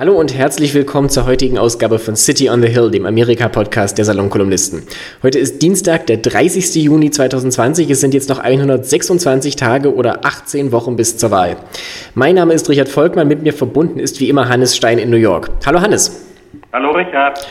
Hallo und herzlich willkommen zur heutigen Ausgabe von City on the Hill, dem Amerika-Podcast der Salonkolumnisten. Heute ist Dienstag, der 30. Juni 2020. Es sind jetzt noch 126 Tage oder 18 Wochen bis zur Wahl. Mein Name ist Richard Volkmann, mit mir verbunden ist wie immer Hannes Stein in New York. Hallo Hannes. Hallo Richard.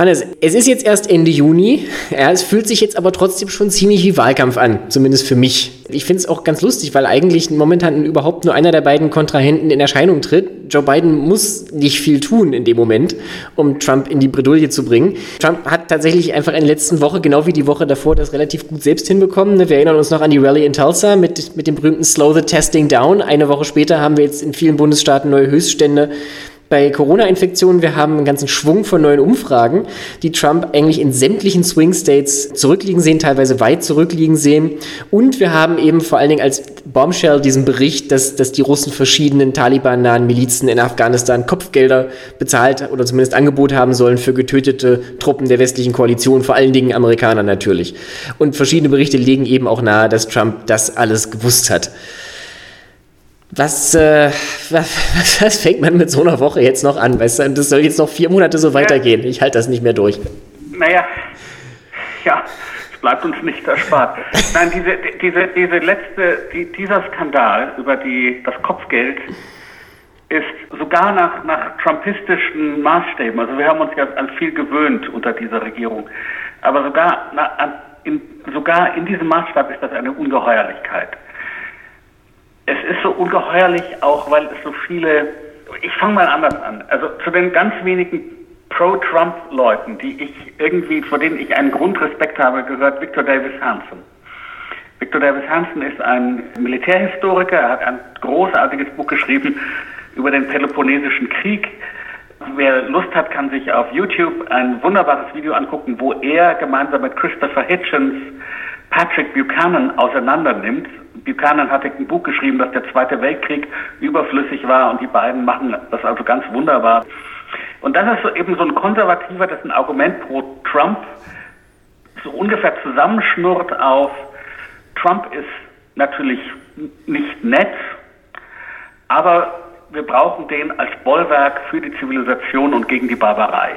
Hannes, es ist jetzt erst Ende Juni. Ja, es fühlt sich jetzt aber trotzdem schon ziemlich wie Wahlkampf an, zumindest für mich. Ich finde es auch ganz lustig, weil eigentlich momentan überhaupt nur einer der beiden Kontrahenten in Erscheinung tritt. Joe Biden muss nicht viel tun in dem Moment, um Trump in die Bredouille zu bringen. Trump hat tatsächlich einfach in der letzten Woche, genau wie die Woche davor, das relativ gut selbst hinbekommen. Wir erinnern uns noch an die Rallye in Tulsa mit, mit dem berühmten Slow the Testing Down. Eine Woche später haben wir jetzt in vielen Bundesstaaten neue Höchststände bei Corona-Infektionen, wir haben einen ganzen Schwung von neuen Umfragen, die Trump eigentlich in sämtlichen Swing States zurückliegen sehen, teilweise weit zurückliegen sehen. Und wir haben eben vor allen Dingen als Bombshell diesen Bericht, dass, dass die Russen verschiedenen Taliban-nahen Milizen in Afghanistan Kopfgelder bezahlt oder zumindest Angebot haben sollen für getötete Truppen der westlichen Koalition, vor allen Dingen Amerikaner natürlich. Und verschiedene Berichte legen eben auch nahe, dass Trump das alles gewusst hat. Was, äh, was, was, fängt man mit so einer Woche jetzt noch an? Weißt du, das soll jetzt noch vier Monate so weitergehen. Ich halte das nicht mehr durch. Naja, ja, es bleibt uns nicht erspart. Nein, diese, diese, diese letzte, die, dieser Skandal über die, das Kopfgeld ist sogar nach, nach trumpistischen Maßstäben, also wir haben uns ja an viel gewöhnt unter dieser Regierung, aber sogar, na, in, sogar in diesem Maßstab ist das eine Ungeheuerlichkeit es ist so ungeheuerlich auch, weil es so viele, ich fange mal anders an, also zu den ganz wenigen Pro-Trump-Leuten, die ich irgendwie, vor denen ich einen Grundrespekt habe, gehört Victor Davis Hansen. Victor Davis Hansen ist ein Militärhistoriker, er hat ein großartiges Buch geschrieben über den Peloponnesischen Krieg. Wer Lust hat, kann sich auf YouTube ein wunderbares Video angucken, wo er gemeinsam mit Christopher Hitchens Patrick Buchanan auseinandernimmt Buchanan hatte ein Buch geschrieben, dass der Zweite Weltkrieg überflüssig war und die beiden machen das also ganz wunderbar. Und das ist eben so ein konservativer, das ein Argument pro Trump so ungefähr zusammenschnurrt auf, Trump ist natürlich nicht nett, aber wir brauchen den als Bollwerk für die Zivilisation und gegen die Barbarei.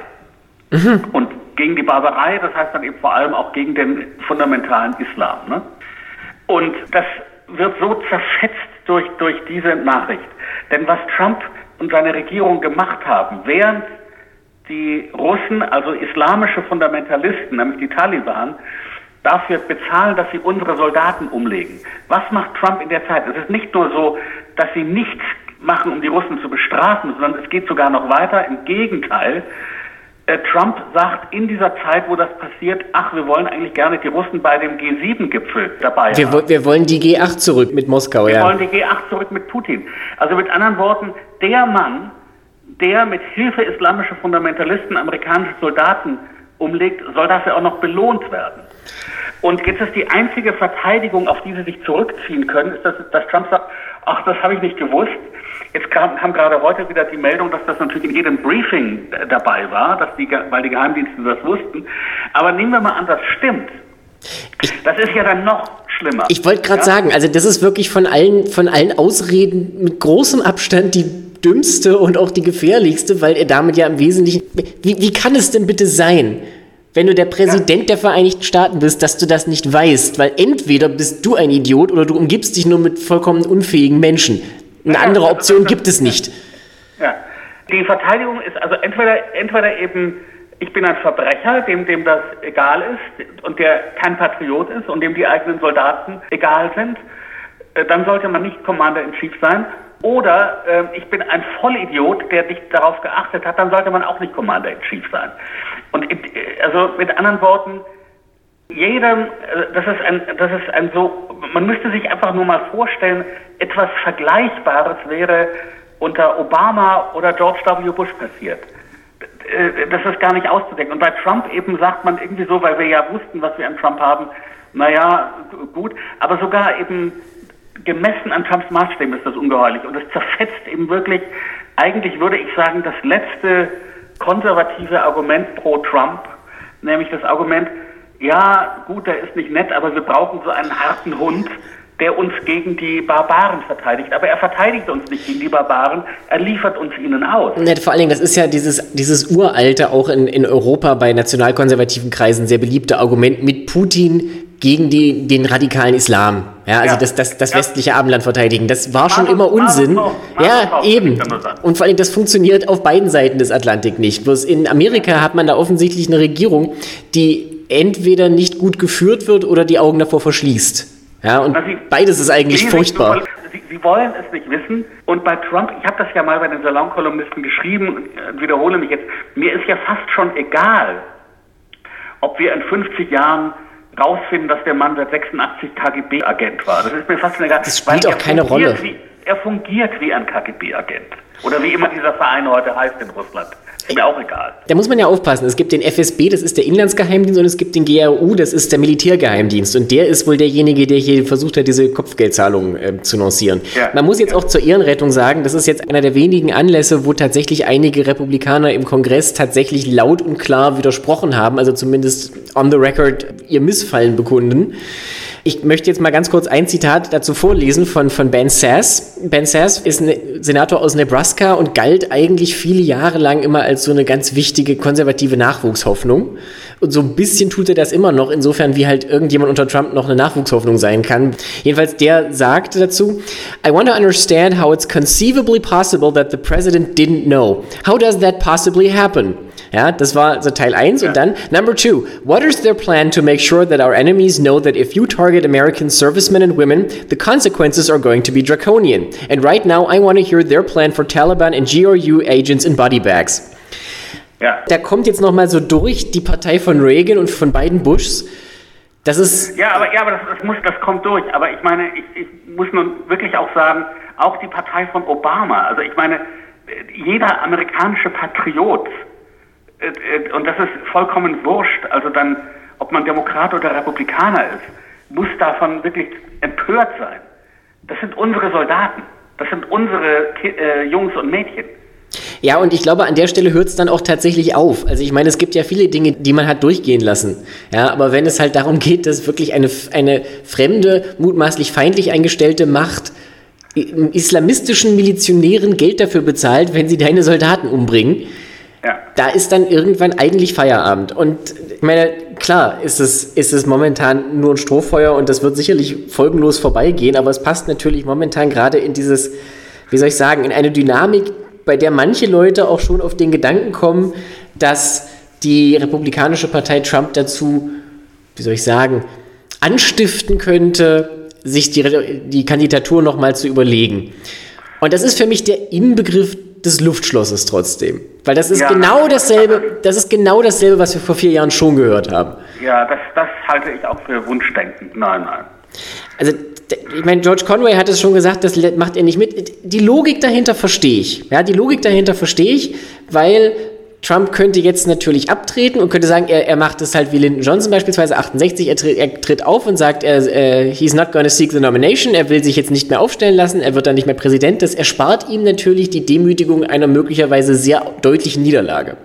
Mhm. Und gegen die Barbarei, das heißt dann eben vor allem auch gegen den fundamentalen Islam. Ne? Und das wird so zerfetzt durch, durch diese Nachricht. Denn was Trump und seine Regierung gemacht haben, während die Russen, also islamische Fundamentalisten, nämlich die Taliban, dafür bezahlen, dass sie unsere Soldaten umlegen. Was macht Trump in der Zeit? Es ist nicht nur so, dass sie nichts machen, um die Russen zu bestrafen, sondern es geht sogar noch weiter. Im Gegenteil, Trump sagt in dieser Zeit, wo das passiert, ach, wir wollen eigentlich gerne die Russen bei dem G7-Gipfel dabei wir, haben. Wir wollen die G8 zurück mit Moskau, wir ja. Wir wollen die G8 zurück mit Putin. Also mit anderen Worten, der Mann, der mit Hilfe islamischer Fundamentalisten amerikanische Soldaten umlegt, soll dafür auch noch belohnt werden. Und jetzt ist die einzige Verteidigung, auf die sie sich zurückziehen können, ist, dass, dass Trump sagt, ach, das habe ich nicht gewusst. Jetzt kam, kam, gerade heute wieder die Meldung, dass das natürlich in jedem Briefing dabei war, dass die, weil die Geheimdienste das wussten. Aber nehmen wir mal an, das stimmt. Das ist ja dann noch schlimmer. Ich wollte gerade ja? sagen, also das ist wirklich von allen, von allen Ausreden mit großem Abstand die dümmste und auch die gefährlichste, weil er damit ja im Wesentlichen. Wie, wie kann es denn bitte sein, wenn du der Präsident ja. der Vereinigten Staaten bist, dass du das nicht weißt? Weil entweder bist du ein Idiot oder du umgibst dich nur mit vollkommen unfähigen Menschen. Eine andere Option gibt es nicht. Ja. Die Verteidigung ist also entweder, entweder eben, ich bin ein Verbrecher, dem, dem das egal ist und der kein Patriot ist und dem die eigenen Soldaten egal sind, äh, dann sollte man nicht Commander in Chief sein. Oder äh, ich bin ein Vollidiot, der nicht darauf geachtet hat, dann sollte man auch nicht Commander in Chief sein. Und äh, also mit anderen Worten, jedem, äh, das ist ein, das ist ein so, man müsste sich einfach nur mal vorstellen, etwas Vergleichbares wäre unter Obama oder George W. Bush passiert. Äh, das ist gar nicht auszudenken. Und bei Trump eben sagt man irgendwie so, weil wir ja wussten, was wir an Trump haben, naja, gut, aber sogar eben gemessen an Trumps Maßstäben ist das ungeheuerlich. Und es zerfetzt eben wirklich, eigentlich würde ich sagen, das letzte konservative Argument pro Trump, nämlich das Argument, ja, gut, der ist nicht nett, aber wir brauchen so einen harten Hund, der uns gegen die Barbaren verteidigt. Aber er verteidigt uns nicht gegen die Barbaren, er liefert uns ihnen aus. Ja, vor allen Dingen, das ist ja dieses, dieses uralte, auch in, in Europa bei nationalkonservativen Kreisen sehr beliebte Argument mit Putin gegen die, den radikalen Islam. Ja, also ja. das, das, das ja. westliche Abendland verteidigen. Das war schon immer Unsinn. ja, eben. Und vor allem, das funktioniert auf beiden Seiten des Atlantik nicht. Bloß in Amerika hat man da offensichtlich eine Regierung, die entweder nicht gut geführt wird oder die Augen davor verschließt. Ja, und Sie, beides ist eigentlich furchtbar. Sie, Sie, wollen es nicht wissen. Und bei Trump, ich habe das ja mal bei den Salonkolumnisten geschrieben und äh, wiederhole mich jetzt, mir ist ja fast schon egal, ob wir in 50 Jahren rausfinden, dass der Mann seit 86 KGB-Agent war. Das ist mir fast egal. Das spielt auch keine Rolle. Wie, er fungiert wie ein KGB-Agent. Oder wie immer dieser Verein heute heißt in Russland. Ist mir auch egal. Da muss man ja aufpassen. Es gibt den FSB, das ist der Inlandsgeheimdienst, und es gibt den GRU, das ist der Militärgeheimdienst. Und der ist wohl derjenige, der hier versucht hat, diese Kopfgeldzahlungen äh, zu lancieren. Ja. Man muss jetzt auch zur Ehrenrettung sagen, das ist jetzt einer der wenigen Anlässe, wo tatsächlich einige Republikaner im Kongress tatsächlich laut und klar widersprochen haben, also zumindest on the record ihr Missfallen bekunden. Ich möchte jetzt mal ganz kurz ein Zitat dazu vorlesen von, von Ben Sass. Ben Sass ist ein Senator aus Nebraska und galt eigentlich viele Jahre lang immer als so eine ganz wichtige konservative Nachwuchshoffnung. Und so ein bisschen tut er das immer noch, insofern wie halt irgendjemand unter Trump noch eine Nachwuchshoffnung sein kann. Jedenfalls der sagte dazu, I want to understand how it's conceivably possible that the president didn't know. How does that possibly happen? Ja, das war so Teil 1 ja. und dann Number 2. What is their plan to make sure that our enemies know that if you target American servicemen and women, the consequences are going to be draconian? And right now I want to hear their plan for Taliban and GRU agents in body bags. Ja. Da kommt jetzt nochmal so durch die Partei von Reagan und von beiden Bushs. Das ist. Ja, aber, ja, aber das, das, muss, das kommt durch. Aber ich meine, ich, ich muss nun wirklich auch sagen, auch die Partei von Obama. Also ich meine, jeder amerikanische Patriot und das ist vollkommen wurscht, also dann, ob man Demokrat oder Republikaner ist, muss davon wirklich empört sein. Das sind unsere Soldaten, das sind unsere äh, Jungs und Mädchen. Ja, und ich glaube, an der Stelle hört es dann auch tatsächlich auf. Also ich meine, es gibt ja viele Dinge, die man hat durchgehen lassen. Ja, aber wenn es halt darum geht, dass wirklich eine, eine fremde, mutmaßlich feindlich eingestellte Macht islamistischen Milizionären Geld dafür bezahlt, wenn sie deine Soldaten umbringen, ja. Da ist dann irgendwann eigentlich Feierabend. Und ich meine, klar ist es, ist es momentan nur ein Strohfeuer und das wird sicherlich folgenlos vorbeigehen, aber es passt natürlich momentan gerade in dieses, wie soll ich sagen, in eine Dynamik, bei der manche Leute auch schon auf den Gedanken kommen, dass die Republikanische Partei Trump dazu, wie soll ich sagen, anstiften könnte, sich die, die Kandidatur nochmal zu überlegen. Und das ist für mich der Inbegriff des Luftschlosses trotzdem. Weil das ist ja, genau dasselbe, das ist genau dasselbe, was wir vor vier Jahren schon gehört haben. Ja, das, das halte ich auch für Wunschdenken. Nein, nein. Also, ich meine, George Conway hat es schon gesagt, das macht er nicht mit. Die Logik dahinter verstehe ich. Ja, die Logik dahinter verstehe ich, weil Trump könnte jetzt natürlich abtreten und könnte sagen, er, er macht es halt wie Lyndon Johnson beispielsweise 68, er tritt, er tritt auf und sagt, er, äh, he's not gonna seek the nomination, er will sich jetzt nicht mehr aufstellen lassen, er wird dann nicht mehr Präsident. Das erspart ihm natürlich die Demütigung einer möglicherweise sehr deutlichen Niederlage.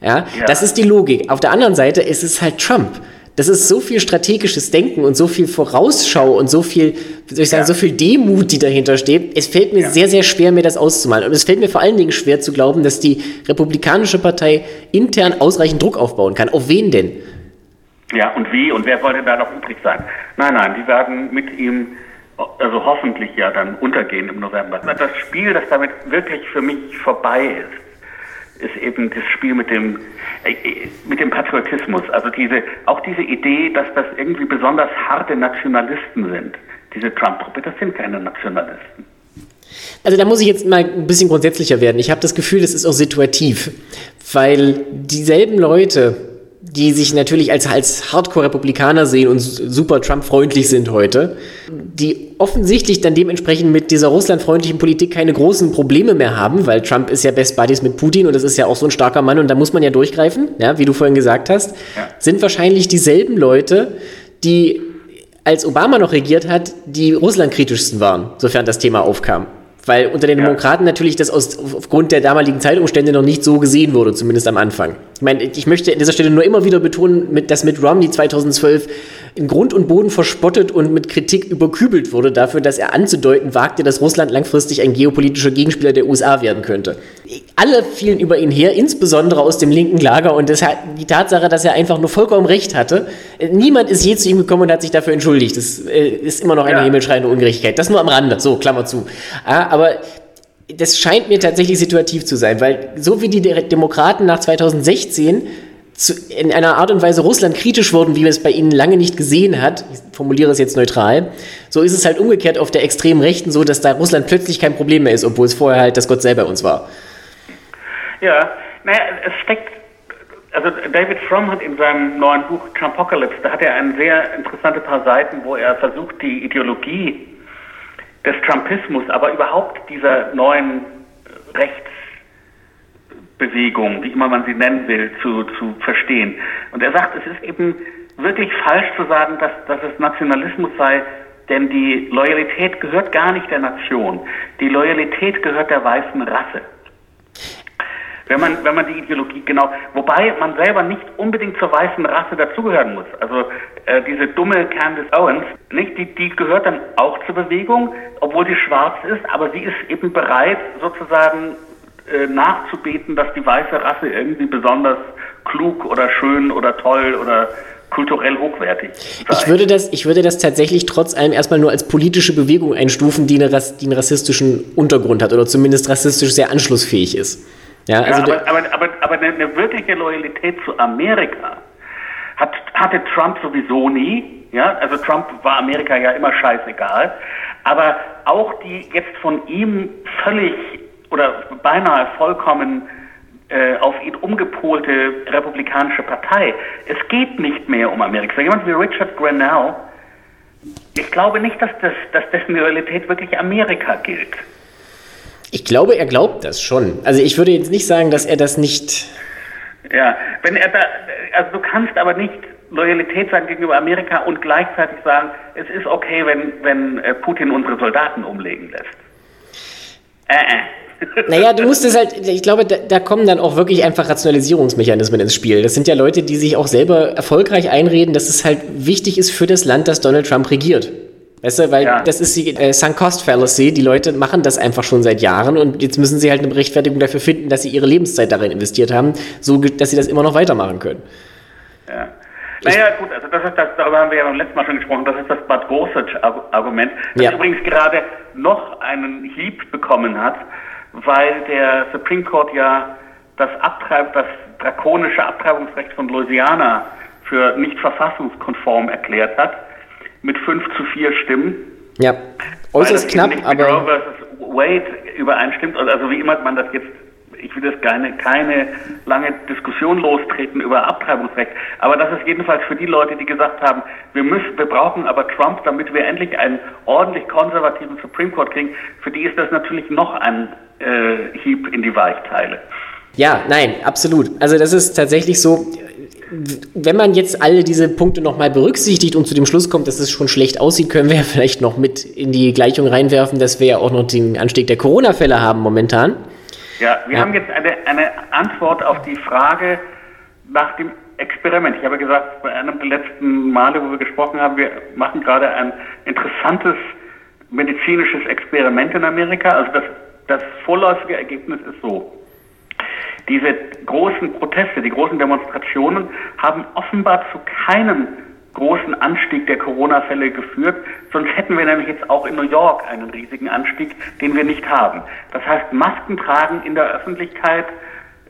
Ja, ja, das ist die Logik. Auf der anderen Seite ist es halt Trump. Das ist so viel strategisches Denken und so viel Vorausschau und so viel, soll ich sagen, ja. so viel Demut, die dahinter steht. Es fällt mir ja. sehr, sehr schwer, mir das auszumalen. Und es fällt mir vor allen Dingen schwer zu glauben, dass die Republikanische Partei intern ausreichend Druck aufbauen kann. Auf wen denn? Ja, und wie? Und wer soll denn da noch übrig sein? Nein, nein, die werden mit ihm, also hoffentlich ja dann untergehen im November. Das Spiel, das damit wirklich für mich vorbei ist, ist eben das Spiel mit dem, äh, mit dem Patriotismus. Also diese, auch diese Idee, dass das irgendwie besonders harte Nationalisten sind. Diese Trump-Truppe, das sind keine Nationalisten. Also da muss ich jetzt mal ein bisschen grundsätzlicher werden. Ich habe das Gefühl, das ist auch situativ, weil dieselben Leute, die sich natürlich als, als Hardcore-Republikaner sehen und super Trump-freundlich sind heute, die offensichtlich dann dementsprechend mit dieser russlandfreundlichen Politik keine großen Probleme mehr haben, weil Trump ist ja Best Buddies mit Putin und das ist ja auch so ein starker Mann und da muss man ja durchgreifen, ja, wie du vorhin gesagt hast, sind wahrscheinlich dieselben Leute, die als Obama noch regiert hat, die russlandkritischsten waren, sofern das Thema aufkam. Weil unter den ja. Demokraten natürlich das aus, aufgrund der damaligen Zeitumstände noch nicht so gesehen wurde, zumindest am Anfang. meine, ich möchte an dieser Stelle nur immer wieder betonen, dass mit Romney 2012 in Grund und Boden verspottet und mit Kritik überkübelt wurde dafür, dass er anzudeuten wagte, dass Russland langfristig ein geopolitischer Gegenspieler der USA werden könnte. Alle fielen über ihn her, insbesondere aus dem linken Lager und deshalb die Tatsache, dass er einfach nur vollkommen recht hatte. Niemand ist je zu ihm gekommen und hat sich dafür entschuldigt. Das äh, ist immer noch eine ja. himmelschreiende Ungerechtigkeit. Das nur am Rande. So, Klammer zu. aber das scheint mir tatsächlich situativ zu sein, weil so wie die Demokraten nach 2016 zu, in einer Art und Weise Russland kritisch wurden, wie man es bei ihnen lange nicht gesehen hat, ich formuliere es jetzt neutral, so ist es halt umgekehrt auf der extremen Rechten so, dass da Russland plötzlich kein Problem mehr ist, obwohl es vorher halt das Gott selber uns war. Ja, naja, es steckt, also David Fromm hat in seinem neuen Buch Trumpocalypse, da hat er ein sehr interessante paar Seiten, wo er versucht, die Ideologie des Trumpismus, aber überhaupt dieser neuen Rechts Bewegung, wie immer man sie nennen will, zu, zu verstehen. Und er sagt, es ist eben wirklich falsch zu sagen, dass, dass es Nationalismus sei, denn die Loyalität gehört gar nicht der Nation. Die Loyalität gehört der weißen Rasse. Wenn man, wenn man die Ideologie genau, wobei man selber nicht unbedingt zur weißen Rasse dazugehören muss. Also äh, diese dumme Candace Owens, nicht, die, die gehört dann auch zur Bewegung, obwohl sie schwarz ist, aber sie ist eben bereit, sozusagen äh, nachzubeten, dass die weiße Rasse irgendwie besonders klug oder schön oder toll oder kulturell hochwertig. Sei. Ich würde, das, ich würde das tatsächlich trotz allem erstmal nur als politische Bewegung einstufen, die, eine, die einen rassistischen Untergrund hat oder zumindest rassistisch sehr anschlussfähig ist. Ja, also ja, aber, aber, aber, aber eine, eine wirkliche Loyalität zu Amerika hat, hatte Trump sowieso nie. Ja, also Trump war Amerika ja immer scheißegal. Aber auch die jetzt von ihm völlig oder beinahe vollkommen äh, auf ihn umgepolte republikanische Partei. Es geht nicht mehr um Amerika. Jemand wie Richard Grenell, ich glaube nicht, dass, das, dass dessen Realität wirklich Amerika gilt. Ich glaube, er glaubt das schon. Also ich würde jetzt nicht sagen, dass er das nicht. Ja, wenn er da, also du kannst aber nicht Loyalität sagen gegenüber Amerika und gleichzeitig sagen, es ist okay, wenn, wenn äh, Putin unsere Soldaten umlegen lässt. Äh, äh. Naja, du musst es halt, ich glaube, da, da, kommen dann auch wirklich einfach Rationalisierungsmechanismen ins Spiel. Das sind ja Leute, die sich auch selber erfolgreich einreden, dass es halt wichtig ist für das Land, dass Donald Trump regiert. Weißt du, weil ja. das ist die äh, Sunk Cost Fallacy. Die Leute machen das einfach schon seit Jahren und jetzt müssen sie halt eine Rechtfertigung dafür finden, dass sie ihre Lebenszeit darin investiert haben, so dass sie das immer noch weitermachen können. Ja. Naja, gut, also das ist das, darüber haben wir ja beim letzten Mal schon gesprochen, das ist das Bad Gorsuch-Argument, das ja. übrigens gerade noch einen Hieb bekommen hat, weil der Supreme Court ja das, Abtreib, das drakonische Abtreibungsrecht von Louisiana für nicht verfassungskonform erklärt hat, mit 5 zu 4 Stimmen. Ja, äußerst knapp, aber... Roe versus Wade übereinstimmt, also wie immer man das jetzt ich will jetzt keine, keine lange Diskussion lostreten über Abtreibungsrecht, aber das ist jedenfalls für die Leute, die gesagt haben, wir müssen, wir brauchen aber Trump, damit wir endlich einen ordentlich konservativen Supreme Court kriegen, für die ist das natürlich noch ein äh, Hieb in die Weichteile. Ja, nein, absolut. Also das ist tatsächlich so, wenn man jetzt alle diese Punkte nochmal berücksichtigt und zu dem Schluss kommt, dass es schon schlecht aussieht, können wir vielleicht noch mit in die Gleichung reinwerfen, dass wir ja auch noch den Anstieg der Corona-Fälle haben momentan. Ja, wir ja. haben jetzt eine, eine Antwort auf die Frage nach dem Experiment. Ich habe gesagt, bei einem der letzten Male, wo wir gesprochen haben, wir machen gerade ein interessantes medizinisches Experiment in Amerika. Also das, das vorläufige Ergebnis ist so. Diese großen Proteste, die großen Demonstrationen haben offenbar zu keinem großen Anstieg der Corona-Fälle geführt. Sonst hätten wir nämlich jetzt auch in New York einen riesigen Anstieg, den wir nicht haben. Das heißt, Masken tragen in der Öffentlichkeit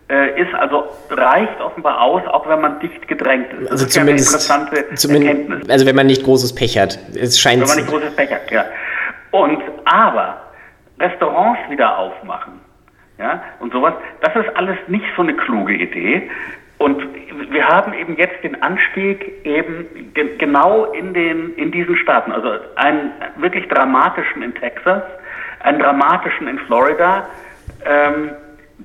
äh, ist also reicht offenbar aus, auch wenn man dicht gedrängt ist. Das also ist zumindest, ja eine interessante zumindest, Erkenntnis. Also wenn man nicht großes Pech hat. Es scheint. Wenn man nicht großes Pech hat, ja. Und aber Restaurants wieder aufmachen, ja, und sowas, das ist alles nicht so eine kluge Idee. Und wir haben eben jetzt den Anstieg eben ge genau in, den, in diesen Staaten, also einen wirklich dramatischen in Texas, einen dramatischen in Florida, ähm,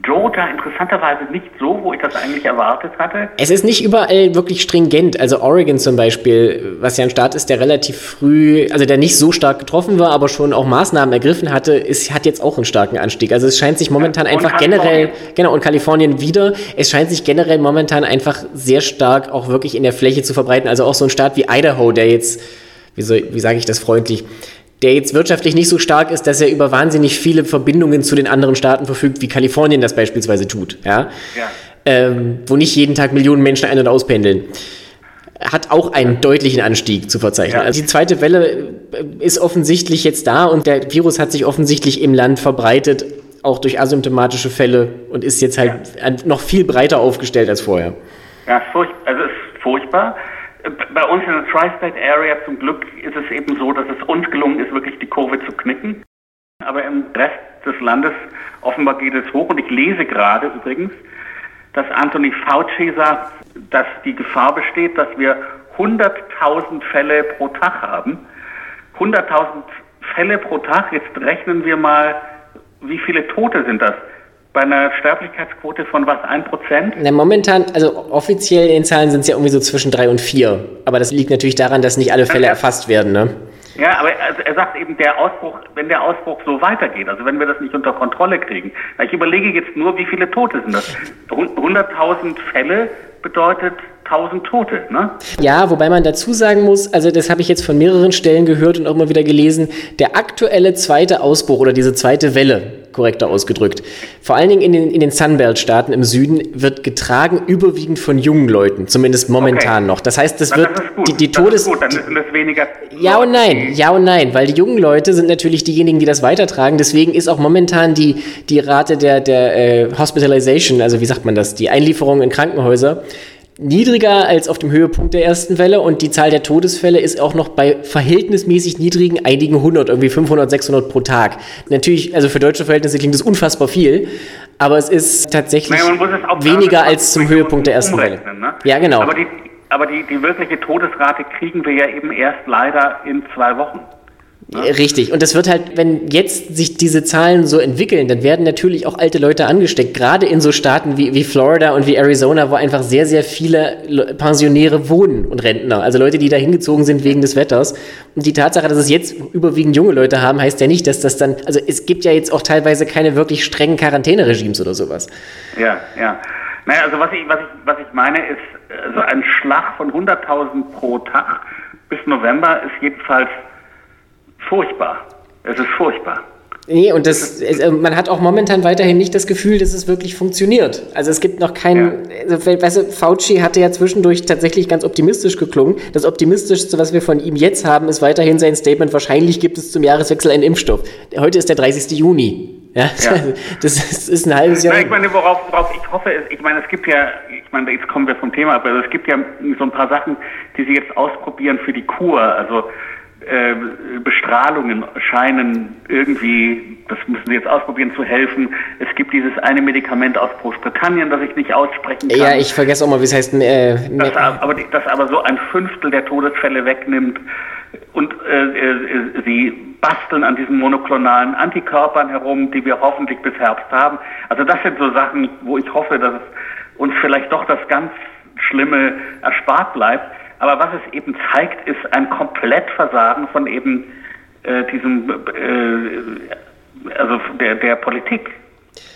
Georgia interessanterweise nicht so, wo ich das eigentlich erwartet hatte. Es ist nicht überall wirklich stringent. Also Oregon zum Beispiel, was ja ein Staat ist, der relativ früh, also der nicht so stark getroffen war, aber schon auch Maßnahmen ergriffen hatte, ist, hat jetzt auch einen starken Anstieg. Also es scheint sich momentan ja, einfach generell, genau, und Kalifornien wieder, es scheint sich generell momentan einfach sehr stark auch wirklich in der Fläche zu verbreiten. Also auch so ein Staat wie Idaho, der jetzt, wie, soll, wie sage ich das freundlich, der jetzt wirtschaftlich nicht so stark ist, dass er über wahnsinnig viele Verbindungen zu den anderen Staaten verfügt, wie Kalifornien das beispielsweise tut, ja, ja. Ähm, wo nicht jeden Tag Millionen Menschen ein- und auspendeln, hat auch einen deutlichen Anstieg zu verzeichnen. Ja. Also die zweite Welle äh, ist offensichtlich jetzt da und der Virus hat sich offensichtlich im Land verbreitet, auch durch asymptomatische Fälle und ist jetzt halt ja. noch viel breiter aufgestellt als vorher. Ja, also es ist furchtbar. Bei uns in der Tri-State Area zum Glück ist es eben so, dass es uns gelungen ist, wirklich die Kurve zu knicken. Aber im Rest des Landes offenbar geht es hoch. Und ich lese gerade übrigens, dass Anthony Fauci sagt, dass die Gefahr besteht, dass wir 100.000 Fälle pro Tag haben. 100.000 Fälle pro Tag, jetzt rechnen wir mal, wie viele Tote sind das? Bei einer Sterblichkeitsquote von was, 1%? Na, momentan, also offiziell in den Zahlen sind es ja irgendwie so zwischen 3 und 4. Aber das liegt natürlich daran, dass nicht alle Fälle ja, erfasst werden, ne? Ja, aber also er sagt eben, der Ausbruch, wenn der Ausbruch so weitergeht, also wenn wir das nicht unter Kontrolle kriegen. Ich überlege jetzt nur, wie viele Tote sind das? 100.000 Fälle bedeutet 1000 Tote, ne? Ja, wobei man dazu sagen muss, also das habe ich jetzt von mehreren Stellen gehört und auch mal wieder gelesen, der aktuelle zweite Ausbruch oder diese zweite Welle, korrekter ausgedrückt, vor allen Dingen in den, in den Sunbelt-Staaten im Süden, wird getragen überwiegend von jungen Leuten, zumindest momentan okay. noch. Das heißt, das Na, wird das die, die Todes... Gut, dann sind das weniger... Ja und nein, ja und nein, weil die jungen Leute sind natürlich diejenigen, die das weitertragen. Deswegen ist auch momentan die, die Rate der, der äh, Hospitalization, also wie sagt man das, die Einlieferung in Krankenhäuser, niedriger als auf dem Höhepunkt der ersten Welle und die Zahl der Todesfälle ist auch noch bei verhältnismäßig niedrigen einigen hundert, irgendwie 500, 600 pro Tag. Natürlich, also für deutsche Verhältnisse klingt das unfassbar viel, aber es ist tatsächlich naja, weniger als zum Höhepunkt der ersten Welle. Ne? Ja, genau. Aber, die, aber die, die wirkliche Todesrate kriegen wir ja eben erst leider in zwei Wochen. Ne? Richtig. Und das wird halt, wenn jetzt sich diese Zahlen so entwickeln, dann werden natürlich auch alte Leute angesteckt. Gerade in so Staaten wie, wie Florida und wie Arizona, wo einfach sehr, sehr viele Pensionäre wohnen und Rentner. Also Leute, die da hingezogen sind wegen des Wetters. Und die Tatsache, dass es jetzt überwiegend junge Leute haben, heißt ja nicht, dass das dann, also es gibt ja jetzt auch teilweise keine wirklich strengen Quarantäneregimes oder sowas. Ja, ja. Naja, also was ich, was ich, was ich meine ist, also ein Schlag von 100.000 pro Tag bis November ist jedenfalls furchtbar. Es ist furchtbar. Nee, und das, äh, man hat auch momentan weiterhin nicht das Gefühl, dass es wirklich funktioniert. Also es gibt noch keinen, ja. also, weißt du, Fauci hatte ja zwischendurch tatsächlich ganz optimistisch geklungen. Das Optimistischste, was wir von ihm jetzt haben, ist weiterhin sein Statement, wahrscheinlich gibt es zum Jahreswechsel einen Impfstoff. Heute ist der 30. Juni. Ja, ja. das ist, ist, ein halbes Jahr. Na, ich meine, worauf, worauf ich hoffe, ist, ich meine, es gibt ja, ich meine, jetzt kommen wir vom Thema ab, also es gibt ja so ein paar Sachen, die sie jetzt ausprobieren für die Kur. Also Bestrahlungen scheinen irgendwie, das müssen Sie jetzt ausprobieren, zu helfen. Es gibt dieses eine Medikament aus Großbritannien, das ich nicht aussprechen kann. Ja, ich vergesse auch mal, wie es heißt. Äh, das, aber, das aber so ein Fünftel der Todesfälle wegnimmt. Und äh, äh, sie basteln an diesen monoklonalen Antikörpern herum, die wir hoffentlich bis Herbst haben. Also das sind so Sachen, wo ich hoffe, dass es uns vielleicht doch das ganz Schlimme erspart bleibt. Aber was es eben zeigt, ist ein Komplettversagen von eben äh, diesem, äh, also der, der Politik.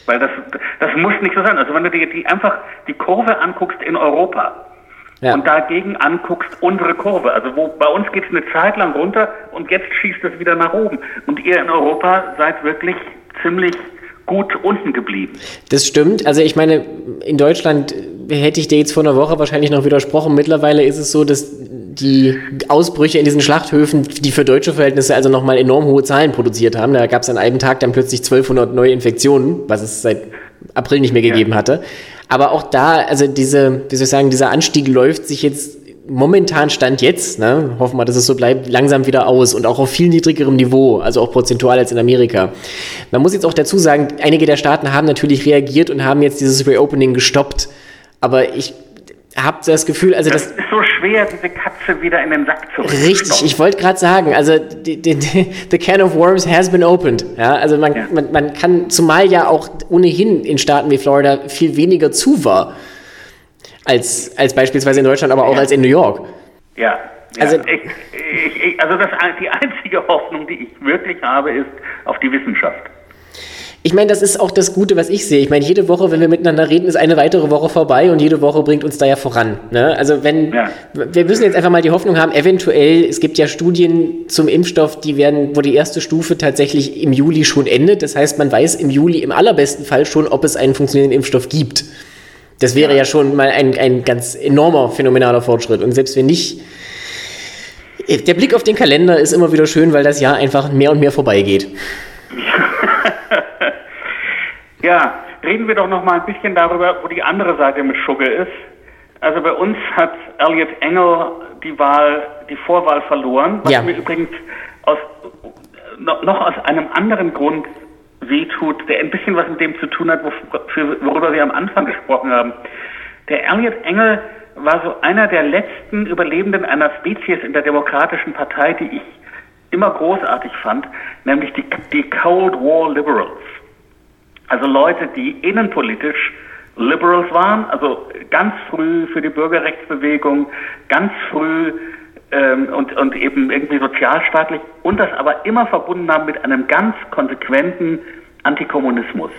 Weil das, das muss nicht so sein. Also wenn du dir die einfach die Kurve anguckst in Europa ja. und dagegen anguckst unsere Kurve, also wo bei uns geht es eine Zeit lang runter und jetzt schießt es wieder nach oben. Und ihr in Europa seid wirklich ziemlich gut unten geblieben. Das stimmt. Also ich meine, in Deutschland hätte ich dir jetzt vor einer Woche wahrscheinlich noch widersprochen. Mittlerweile ist es so, dass die Ausbrüche in diesen Schlachthöfen, die für deutsche Verhältnisse also nochmal enorm hohe Zahlen produziert haben. Da gab es an einem Tag dann plötzlich 1200 neue Infektionen, was es seit April nicht mehr gegeben ja. hatte. Aber auch da, also diese, wie soll ich sagen, dieser Anstieg läuft sich jetzt momentan Stand jetzt, ne, hoffen wir, dass es so bleibt, langsam wieder aus und auch auf viel niedrigerem Niveau, also auch prozentual als in Amerika. Man muss jetzt auch dazu sagen, einige der Staaten haben natürlich reagiert und haben jetzt dieses Reopening gestoppt. Aber ich, habe das Gefühl, also das, das, ist so schwer, diese Katze wieder in den Sack zu Richtig, ich wollte gerade sagen, also die, die, the can of worms has been opened. Ja, also man, ja. man, man kann, zumal ja auch ohnehin in Staaten wie Florida viel weniger zu war als, als beispielsweise in Deutschland, aber auch ja. als in New York. Ja, also, ich, ich, also das, die einzige Hoffnung, die ich wirklich habe, ist auf die Wissenschaft. Ich meine, das ist auch das Gute, was ich sehe. Ich meine, jede Woche, wenn wir miteinander reden, ist eine weitere Woche vorbei und jede Woche bringt uns da ja voran. Ne? Also wenn ja. wir müssen jetzt einfach mal die Hoffnung haben, eventuell, es gibt ja Studien zum Impfstoff, die werden, wo die erste Stufe tatsächlich im Juli schon endet. Das heißt, man weiß im Juli im allerbesten Fall schon, ob es einen funktionierenden Impfstoff gibt. Das wäre ja, schon mal ein, ein ganz enormer, phänomenaler Fortschritt. Und selbst wenn nicht, der Blick auf den Kalender ist immer wieder schön, weil das Jahr einfach mehr und mehr vorbeigeht. Ja, reden wir doch noch mal ein bisschen darüber, wo die andere Seite mit Schugge ist. Also bei uns hat Elliot Engel die Wahl, die Vorwahl verloren, was ja. mir übrigens aus, noch aus einem anderen Grund wehtut, der ein bisschen was mit dem zu tun hat, worüber wir am Anfang gesprochen haben. Der Elliot Engel war so einer der letzten Überlebenden einer Spezies in der Demokratischen Partei, die ich immer großartig fand, nämlich die, die Cold War Liberals. Also Leute, die innenpolitisch Liberals waren, also ganz früh für die Bürgerrechtsbewegung, ganz früh ähm, und, und eben irgendwie sozialstaatlich und das aber immer verbunden haben mit einem ganz konsequenten Antikommunismus.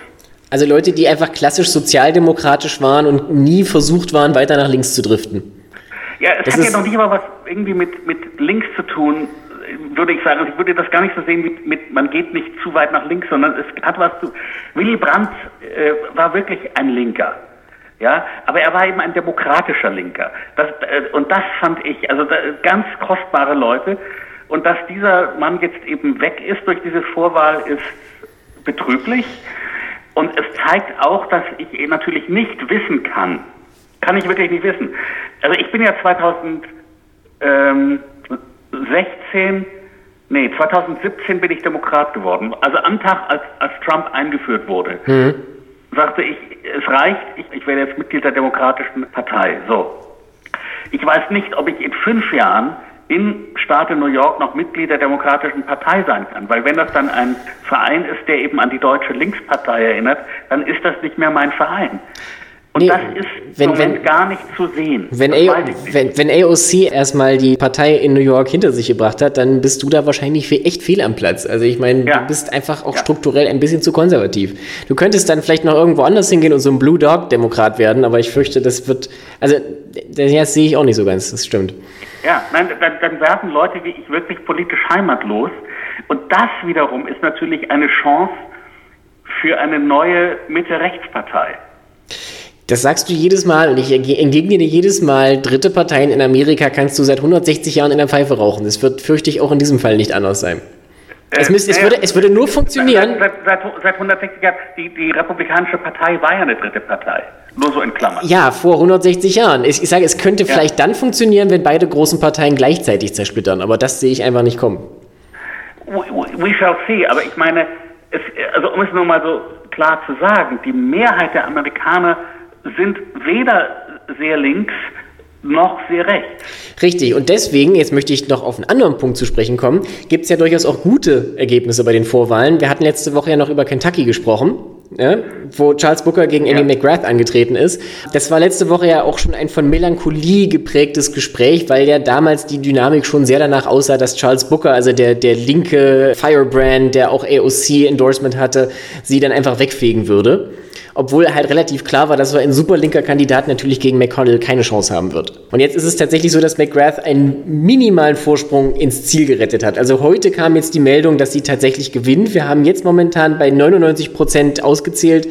Also Leute, die einfach klassisch sozialdemokratisch waren und nie versucht waren, weiter nach links zu driften. Ja, es das hat ja noch nicht mal was irgendwie mit, mit links zu tun, würde ich sagen, also ich würde das gar nicht so sehen mit, mit, man geht nicht zu weit nach links, sondern es hat was zu. Willy Brandt äh, war wirklich ein Linker. Ja, aber er war eben ein demokratischer Linker. Das, äh, und das fand ich, also da, ganz kostbare Leute. Und dass dieser Mann jetzt eben weg ist durch diese Vorwahl, ist betrüblich. Und es zeigt auch, dass ich natürlich nicht wissen kann. Kann ich wirklich nicht wissen. Also ich bin ja 2000, ähm, 16, nee, 2017 bin ich Demokrat geworden. Also am Tag, als, als Trump eingeführt wurde, mhm. Sagte ich, es reicht, ich, ich werde jetzt Mitglied der Demokratischen Partei. So. Ich weiß nicht, ob ich in fünf Jahren im Staate New York noch Mitglied der Demokratischen Partei sein kann. Weil wenn das dann ein Verein ist, der eben an die deutsche Linkspartei erinnert, dann ist das nicht mehr mein Verein. Und nee, das ist wenn, im Moment wenn, gar nicht zu sehen. Wenn, A, wenn, wenn, AOC erstmal die Partei in New York hinter sich gebracht hat, dann bist du da wahrscheinlich echt fehl am Platz. Also ich meine, ja. du bist einfach auch ja. strukturell ein bisschen zu konservativ. Du könntest dann vielleicht noch irgendwo anders hingehen und so ein Blue Dog-Demokrat werden, aber ich fürchte, das wird, also das sehe ich auch nicht so ganz, das stimmt. Ja, nein, dann, dann werden Leute wie ich wirklich politisch heimatlos. Und das wiederum ist natürlich eine Chance für eine neue Mitte-Rechts-Partei. Das sagst du jedes Mal und ich entgegne dir jedes Mal, dritte Parteien in Amerika kannst du seit 160 Jahren in der Pfeife rauchen. Das wird, fürchte ich, auch in diesem Fall nicht anders sein. Es, müsste, es, würde, es würde nur funktionieren. Seit, seit, seit 160 Jahren, die, die Republikanische Partei war ja eine dritte Partei. Nur so in Klammern. Ja, vor 160 Jahren. Ich, ich sage, es könnte ja. vielleicht dann funktionieren, wenn beide großen Parteien gleichzeitig zersplittern, aber das sehe ich einfach nicht kommen. We, we shall see, aber ich meine, es, also um es nur mal so klar zu sagen, die Mehrheit der Amerikaner sind weder sehr links noch sehr rechts. Richtig, und deswegen, jetzt möchte ich noch auf einen anderen Punkt zu sprechen kommen, gibt es ja durchaus auch gute Ergebnisse bei den Vorwahlen. Wir hatten letzte Woche ja noch über Kentucky gesprochen. Ja, wo Charles Booker gegen Amy ja. McGrath angetreten ist. Das war letzte Woche ja auch schon ein von Melancholie geprägtes Gespräch, weil ja damals die Dynamik schon sehr danach aussah, dass Charles Booker, also der, der linke Firebrand, der auch AOC-Endorsement hatte, sie dann einfach wegfegen würde obwohl halt relativ klar war, dass so ein super linker Kandidat natürlich gegen McConnell keine Chance haben wird. Und jetzt ist es tatsächlich so, dass McGrath einen minimalen Vorsprung ins Ziel gerettet hat. Also heute kam jetzt die Meldung, dass sie tatsächlich gewinnt. Wir haben jetzt momentan bei 99 Prozent ausgezählt.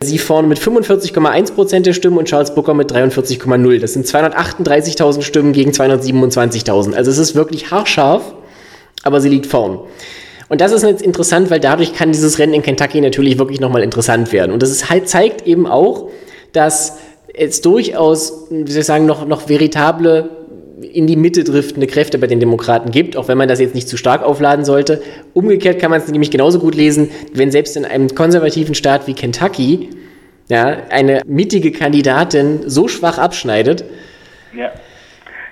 Sie vorne mit 45,1 Prozent der Stimmen und Charles Booker mit 43,0. Das sind 238.000 Stimmen gegen 227.000. Also es ist wirklich haarscharf, aber sie liegt vorn. Und das ist jetzt interessant, weil dadurch kann dieses Rennen in Kentucky natürlich wirklich nochmal interessant werden. Und das ist halt, zeigt eben auch, dass es durchaus, wie soll ich sagen, noch, noch veritable in die Mitte driftende Kräfte bei den Demokraten gibt, auch wenn man das jetzt nicht zu stark aufladen sollte. Umgekehrt kann man es nämlich genauso gut lesen, wenn selbst in einem konservativen Staat wie Kentucky ja, eine mittige Kandidatin so schwach abschneidet. Ja.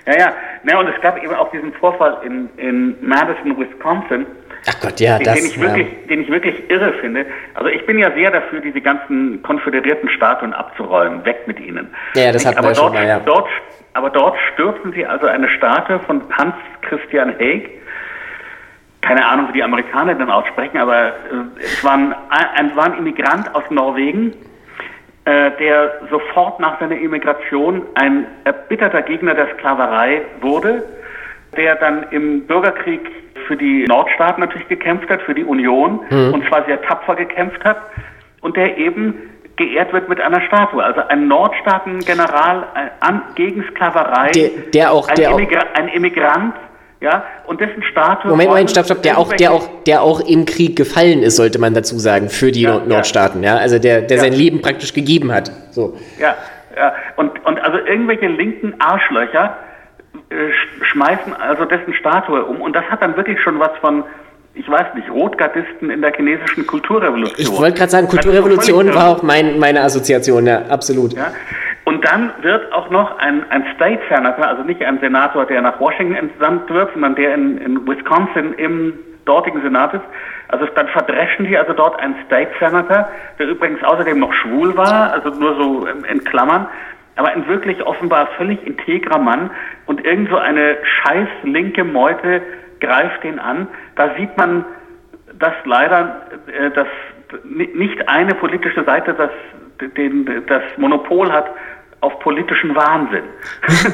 Ja, ja. ja. Und es gab eben auch diesen Vorfall in, in Madison, Wisconsin. Ach Gott, ja, den, das, den ich wirklich, ja. den ich wirklich irre finde. Also ich bin ja sehr dafür, diese ganzen konföderierten Statuen abzuräumen, weg mit ihnen. Ja, das hatten wir aber schon dort, mal, ja. Dort, aber dort stürzen sie also eine Statue von Hans Christian Haig. Keine Ahnung, wie die Amerikaner dann aussprechen, aber äh, es war ein, ein, war ein Immigrant aus Norwegen, äh, der sofort nach seiner Immigration ein erbitterter Gegner der Sklaverei wurde, der dann im Bürgerkrieg für die Nordstaaten natürlich gekämpft hat, für die Union Mhm. und zwar sehr tapfer gekämpft hat und der eben geehrt wird mit einer Statue. Also ein Nordstaatengeneral an, gegen Sklaverei, Der, der auch, ein, der auch, Immigra ein Immigrant, ja, und dessen Statue... Moment, Moment, stopp, stopp, der auch, der auch, der auch im Krieg gefallen ist, sollte man dazu sagen, für die Ja, Nord- ja. Nordstaaten, ja, also der, der Ja. sein Leben praktisch gegeben hat, so. Ja, ja. Und, und also irgendwelche linken Arschlöcher sch- schmeißen also dessen Statue um. Und das hat dann wirklich schon was von, ich weiß nicht, Rotgardisten in der chinesischen Kulturrevolution. Ich wollte gerade sagen, Kulturrevolution war auch mein, meine Assoziation, ja, absolut. ja? Und dann wird auch noch ein, ein State Senator, also nicht ein Senator, der nach Washington entsandt wird, sondern der in, in Wisconsin im dortigen Senat ist. Also dann verdreschen die also dort einen State Senator, der übrigens außerdem noch schwul war, also nur so in Klammern, aber ein wirklich offenbar völlig integrer Mann und irgend so eine scheiß linke Meute greift den an. Da sieht man, dass leider äh, das ni- nicht eine politische Seite das, den, das Monopol hat auf politischen Wahnsinn.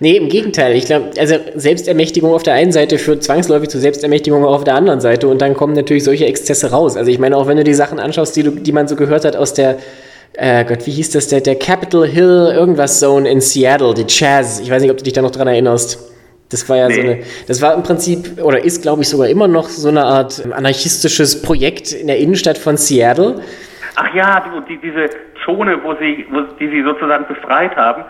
Nee, im Gegenteil. Ich glaube, also Selbstermächtigung auf der einen Seite führt zwangsläufig zu Selbstermächtigung auch auf der anderen Seite und dann kommen natürlich solche Exzesse raus. Also ich meine, auch wenn du die Sachen anschaust, die, du, die man so gehört hat aus der, äh Gott, wie hieß das, der, der Capitol Hill irgendwas Zone in Seattle, die Chaz. Ich weiß nicht, ob du dich da noch dran erinnerst. Das war ja so Nee. eine, das war im Prinzip, oder ist, glaube ich, sogar immer noch so eine Art anarchistisches Projekt in der Innenstadt von Seattle. Ach ja, die, diese Zone, wo sie, wo, die sie sozusagen befreit haben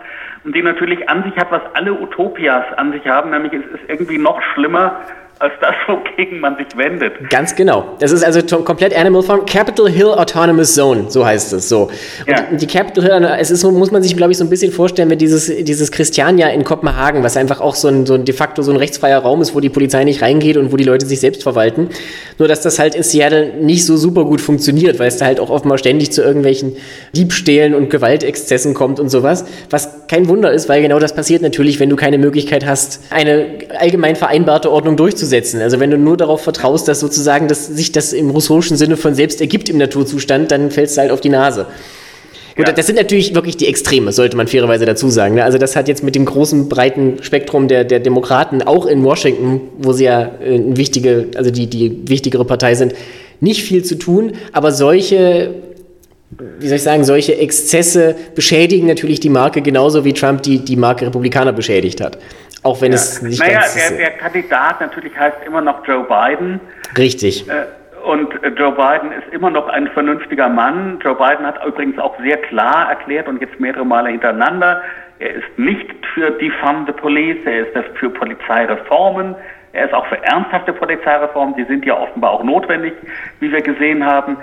und die natürlich an sich hat, was alle Utopias an sich haben, nämlich es ist irgendwie noch schlimmer als das, wogegen man sich wendet. Ganz genau. Das ist also komplett Animal Farm. Capitol Hill Autonomous Zone, so heißt es so. Und Ja. die, die Capitol Hill, es ist so, muss man sich, glaube ich, so ein bisschen vorstellen, wie dieses, dieses Christiania in Kopenhagen, was einfach auch so ein, so ein de facto so ein rechtsfreier Raum ist, wo die Polizei nicht reingeht und wo die Leute sich selbst verwalten. Nur, dass das halt in Seattle nicht so super gut funktioniert, weil es da halt auch offenbar ständig zu irgendwelchen Diebstählen und Gewaltexzessen kommt und sowas. Was kein Wunder ist, weil genau das passiert natürlich, wenn du keine Möglichkeit hast, eine allgemein vereinbarte Ordnung durchzusetzen. Also wenn du nur darauf vertraust, dass sozusagen das, sich das im russischen Sinne von selbst ergibt im Naturzustand, dann fällst du halt auf die Nase. Gut, Ja. das sind natürlich wirklich die Extreme, sollte man fairerweise dazu sagen. ne? Also das hat jetzt mit dem großen, breiten Spektrum der, der Demokraten, auch in Washington, wo sie ja äh, eine wichtige, also die, die wichtigere Partei sind, nicht viel zu tun. Aber solche, wie soll ich sagen, solche Exzesse beschädigen natürlich die Marke genauso wie Trump die, die Marke Republikaner beschädigt hat. Auch wenn es nicht naja, ganz der, der Kandidat natürlich heißt immer noch Joe Biden. richtig. Äh, Und äh, Joe Biden ist immer noch ein vernünftiger Mann. Joe Biden hat übrigens auch sehr klar erklärt und jetzt mehrere Male hintereinander, er ist nicht für Defund the Police, er ist für Polizeireformen, er ist auch für ernsthafte Polizeireformen, die sind ja offenbar auch notwendig, wie wir gesehen haben,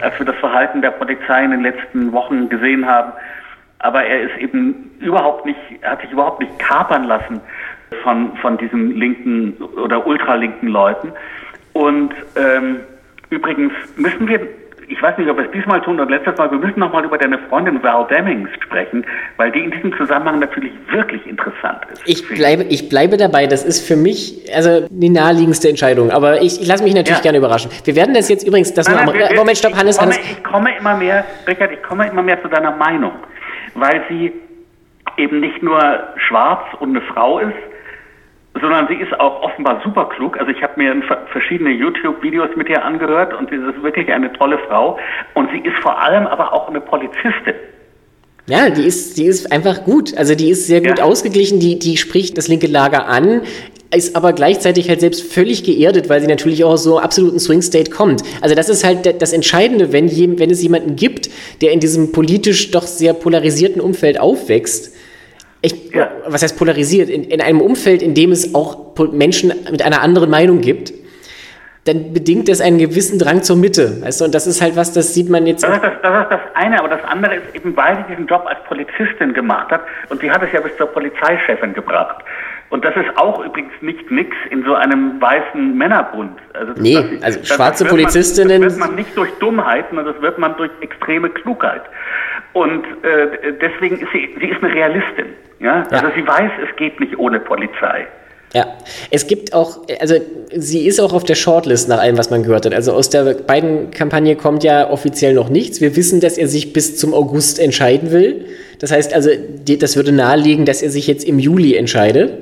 als wir das Verhalten der Polizei in den letzten Wochen gesehen haben. Aber er ist eben überhaupt nicht, er hat sich überhaupt nicht kapern lassen von, von diesen linken oder ultralinken Leuten. Und ähm, übrigens müssen wir, ich weiß nicht, ob wir es diesmal tun oder letztes Mal, wir müssen nochmal über deine Freundin Val Demings sprechen, weil die in diesem Zusammenhang natürlich wirklich interessant ist. Ich bleibe, ich bleibe dabei, das ist für mich also die naheliegendste Entscheidung. Aber ich, ich lasse mich natürlich Ja. gerne überraschen. Wir werden das jetzt übrigens, das Nein, nein, wir- Moment, stopp, Hannes, ich komme, Hannes. Ich komme immer mehr, Richard, ich komme immer mehr zu deiner Meinung, weil sie eben nicht nur schwarz und eine Frau ist, sondern sie ist auch offenbar super klug. Also ich habe mir ver- verschiedene YouTube-Videos mit ihr angehört und sie ist wirklich eine tolle Frau. Und sie ist vor allem aber auch eine Polizistin. Ja, die ist, die ist einfach gut. Also die ist sehr gut Ja. ausgeglichen, die, die spricht das linke Lager an, ist aber gleichzeitig halt selbst völlig geerdet, weil sie natürlich auch aus so absoluten Swing State kommt. Also das ist halt das Entscheidende, wenn, jem, wenn es jemanden gibt, der in diesem politisch doch sehr polarisierten Umfeld aufwächst. Ich, Ja. Was heißt polarisiert? In, in einem Umfeld, in dem es auch Menschen mit einer anderen Meinung gibt. dann bedingt das einen gewissen Drang zur Mitte. Weißt du, und das ist halt was, das sieht man jetzt. Das ist das, das ist das eine, aber das andere ist eben, weil sie diesen Job als Polizistin gemacht hat und sie hat es ja bis zur Polizeichefin gebracht. Und das ist auch übrigens nicht nix in so einem weißen Männerbund. Also nee, das, also das, schwarze das Polizistinnen. Man, das wird man nicht durch Dummheit, sondern das wird man durch extreme Klugheit. Und äh, deswegen ist sie, sie ist eine Realistin. Ja? ja? Also sie weiß, es geht nicht ohne Polizei. Ja, es gibt auch, also sie ist auch auf der Shortlist nach allem, was man gehört hat. Also aus der beiden Kampagne kommt ja offiziell noch nichts. Wir wissen, dass er sich bis zum August entscheiden will. Das heißt also, das würde naheliegen, dass er sich jetzt im Juli entscheidet.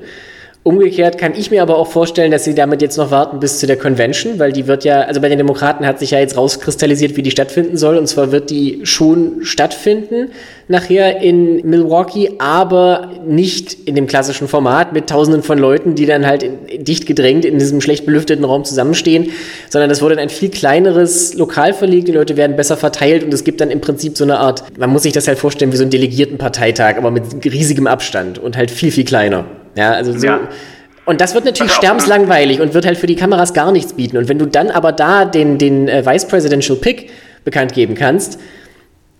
Umgekehrt kann ich mir aber auch vorstellen, dass sie damit jetzt noch warten bis zu der Convention, weil die wird ja, also bei den Demokraten hat sich ja jetzt rauskristallisiert, wie die stattfinden soll. Und zwar wird die schon stattfinden nachher in Milwaukee, aber nicht in dem klassischen Format mit tausenden von Leuten, die dann halt in, dicht gedrängt in diesem schlecht belüfteten Raum zusammenstehen, sondern das wurde in ein viel kleineres Lokal verlegt. Die Leute werden besser verteilt und es gibt dann im Prinzip so eine Art, man muss sich das halt vorstellen wie so ein Delegiertenparteitag, aber mit riesigem Abstand und halt viel, viel kleiner. Ja, also so. Ja. Und das wird natürlich also sterbenslangweilig und wird halt für die Kameras gar nichts bieten. Und wenn du dann aber da den, den äh, Vice Presidential Pick bekannt geben kannst,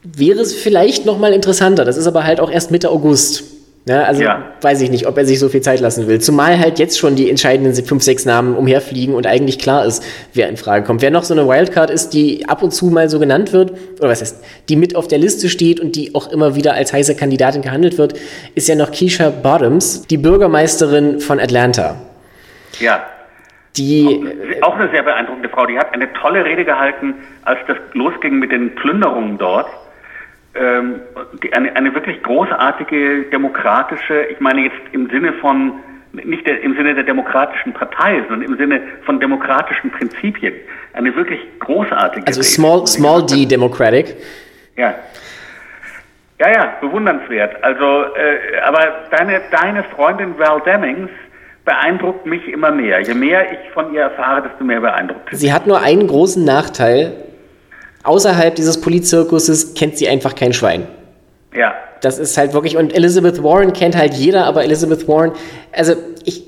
wäre es vielleicht noch mal interessanter. Das ist aber halt auch erst Mitte August. Ja, also ja. weiß ich nicht, ob er sich so viel Zeit lassen will. Zumal halt jetzt schon die entscheidenden fünf, sechs Namen umherfliegen und eigentlich klar ist, wer in Frage kommt. Wer noch so eine Wildcard ist, die ab und zu mal so genannt wird, oder was heißt, die mit auf der Liste steht und die auch immer wieder als heiße Kandidatin gehandelt wird, ist ja noch Keisha Bottoms, die Bürgermeisterin von Atlanta. Ja. Die, auch eine sehr beeindruckende Frau. Die hat eine tolle Rede gehalten, als das losging mit den Plünderungen dort ähm, eine, eine wirklich großartige demokratische, ich meine jetzt im Sinne von, nicht der, im Sinne der demokratischen Partei, sondern im Sinne von demokratischen Prinzipien. Eine wirklich großartige. Also small, small d democratic. Ja. Ja, ja, bewundernswert. Also, äh, aber deine, deine Freundin Val Demings beeindruckt mich immer mehr. Je mehr ich von ihr erfahre, desto mehr beeindruckt. Sie hat nur einen großen Nachteil außerhalb dieses Polizirkuses kennt sie einfach kein Schwein. Ja. Das ist halt wirklich, und Elizabeth Warren kennt halt jeder, aber Elizabeth Warren, also ich.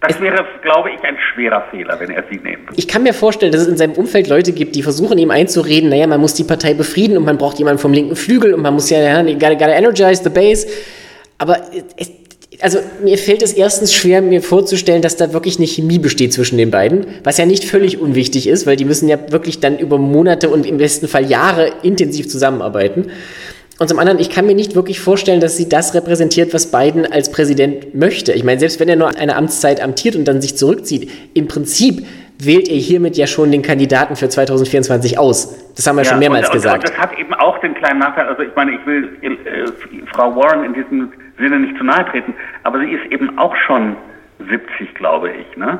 Das wäre, glaube ich, ein schwerer Fehler, wenn er sie nimmt. Ich kann mir vorstellen, dass es in seinem Umfeld Leute gibt, die versuchen, ihm einzureden, naja, man muss die Partei befrieden und man braucht jemanden vom linken Flügel und man muss ja, ja gotta, gotta energize the base. Aber es, also mir fällt es erstens schwer, mir vorzustellen, dass da wirklich eine Chemie besteht zwischen den beiden, was ja nicht völlig unwichtig ist, weil die müssen ja wirklich dann über Monate und im besten Fall Jahre intensiv zusammenarbeiten. Und zum anderen, ich kann mir nicht wirklich vorstellen, dass sie das repräsentiert, was Biden als Präsident möchte. Ich meine, selbst wenn er nur eine Amtszeit amtiert und dann sich zurückzieht, im Prinzip wählt er hiermit ja schon den Kandidaten für 2024 aus. Das haben wir ja, schon mehrmals und, gesagt. Und das hat eben auch den kleinen Nachteil, also ich meine, ich will äh, Frau Warren in diesem Sinne nicht zu nahe treten, aber sie ist eben auch schon 70, glaube ich, ne?